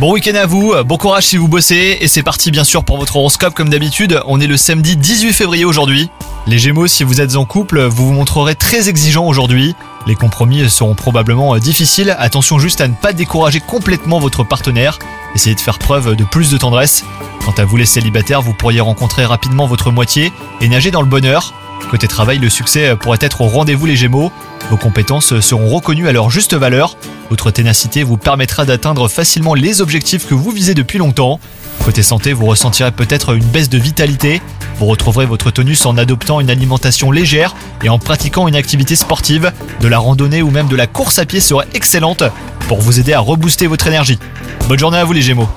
Bon week-end à vous, bon courage si vous bossez, et c'est parti bien sûr pour votre horoscope comme d'habitude, on est le samedi 18 février aujourd'hui. Les Gémeaux, si vous êtes en couple, vous vous montrerez très exigeant aujourd'hui. Les compromis seront probablement difficiles, attention juste à ne pas décourager complètement votre partenaire, essayez de faire preuve de plus de tendresse. Quant à vous les célibataires, vous pourriez rencontrer rapidement votre moitié et nager dans le bonheur. Côté travail, le succès pourrait être au rendez-vous les Gémeaux. Vos compétences seront reconnues à leur juste valeur. Votre ténacité vous permettra d'atteindre facilement les objectifs que vous visez depuis longtemps. Côté santé, vous ressentirez peut-être une baisse de vitalité. Vous retrouverez votre tonus en adoptant une alimentation légère et en pratiquant une activité sportive. De la randonnée ou même de la course à pied serait excellente pour vous aider à rebooster votre énergie. Bonne journée à vous les Gémeaux